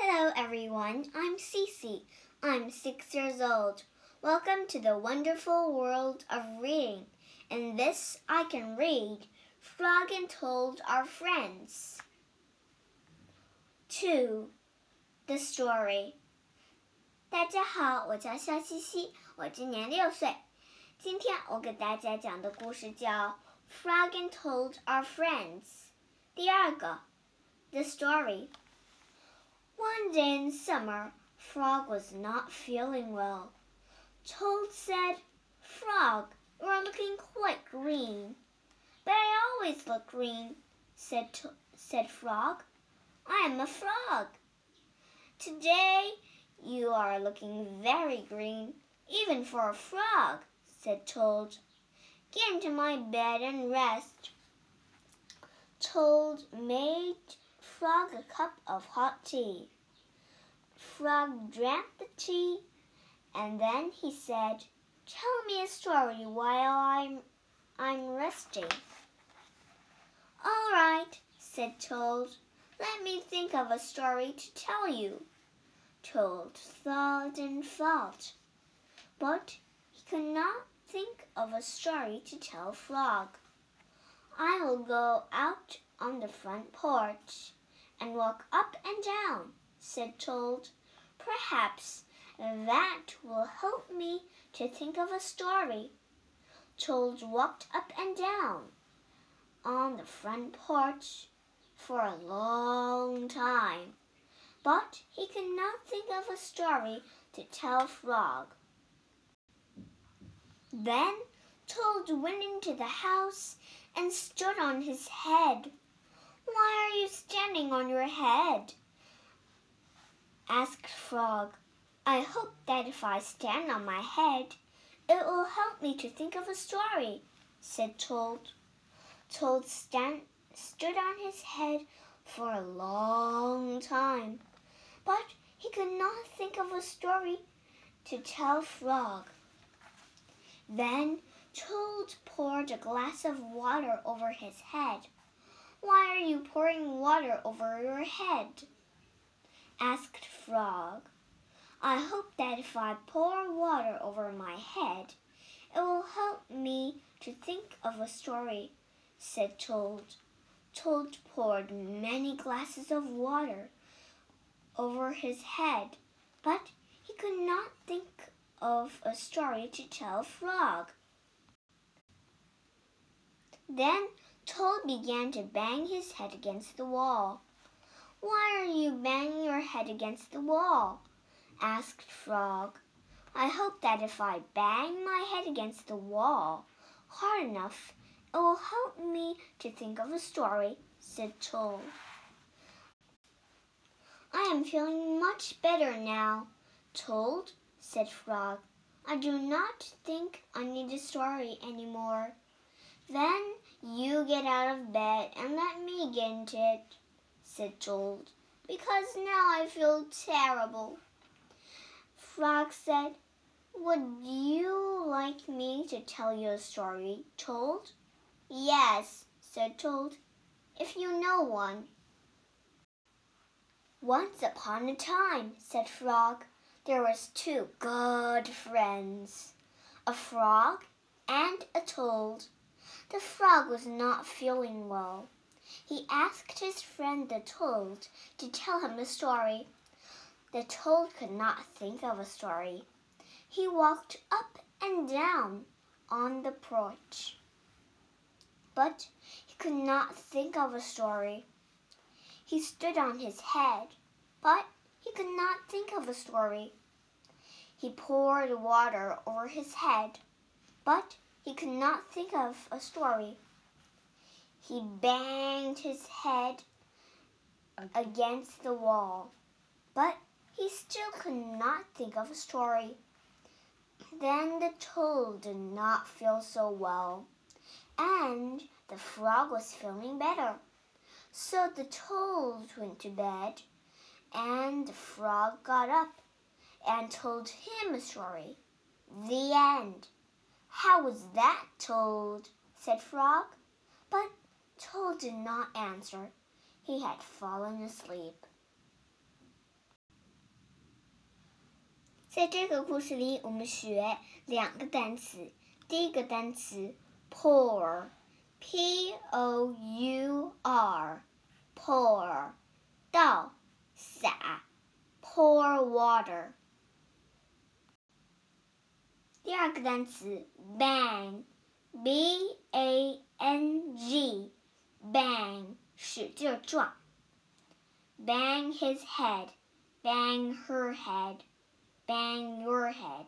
Hello, everyone. I'm Cece. I'm six years old. Welcome to the wonderful world of reading. In this, I can read Frog and Toad Are Friends. 2. The Story. 大家好，我叫肖西西，我今年六岁。今天我给大家讲的故事叫《Frog and Toad Are Friends. 第二个, The Story。One day in summer, Frog was not feeling well. Toad said, Frog, you are looking quite green. But I always look green, said, to said Frog. I am a frog. Today you are looking very green, even for a frog, said Toad. Get into my bed and rest. Toad made Frog a cup of hot tea. Frog drank the tea, and then he said, Tell me a story while I'm, I'm resting. All right, said Toad. Let me think of a story to tell you. Toad thought and thought, but he could not think of a story to tell Frog. I will go out on the front porch and walk up and down, said Toad. Perhaps that will help me to think of a story. Toad walked up and down on the front porch for a long time, but he could not think of a story to tell Frog. Then Toad went into the house and stood on his head. Why are you standing on your head? Asked Frog. I hope that if I stand on my head, it will help me to think of a story, said Toad. Toad stand, stood on his head for a long time, but he could not think of a story to tell Frog. Then Toad poured a glass of water over his head. Why are you pouring water over your head? Asked Frog. I hope that if I pour water over my head, it will help me to think of a story, said Toad. Toad poured many glasses of water over his head, but he could not think of a story to tell Frog. Then Toad began to bang his head against the wall. Why are you banging your head against the wall? asked Frog. I hope that if I bang my head against the wall hard enough, it will help me to think of a story, said Toad. I am feeling much better now, Toad, said Frog. I do not think I need a story any more. Then you get out of bed and let me get into it said Toad, because now I feel terrible. Frog said, Would you like me to tell you a story, Toad? Yes, said Toad, if you know one. Once upon a time, said Frog, there was two good friends, a frog and a toad. The frog was not feeling well he asked his friend the toad to tell him a story. The toad could not think of a story. He walked up and down on the porch, but he could not think of a story. He stood on his head, but he could not think of a story. He poured water over his head, but he could not think of a story. He banged his head against the wall, but he still could not think of a story. Then the toad did not feel so well, and the frog was feeling better. So the toad went to bed, and the frog got up and Toad him a story. The end. How was that, told? said Frog. But Toad did not answer. He had fallen asleep. 在这个故事里，我们学两个单词。第一个单词 pour，p o u r，pour，倒洒，pour water。第二个单词 bang，b a n g，bang，使劲撞。bang his head，bang her head。bang your head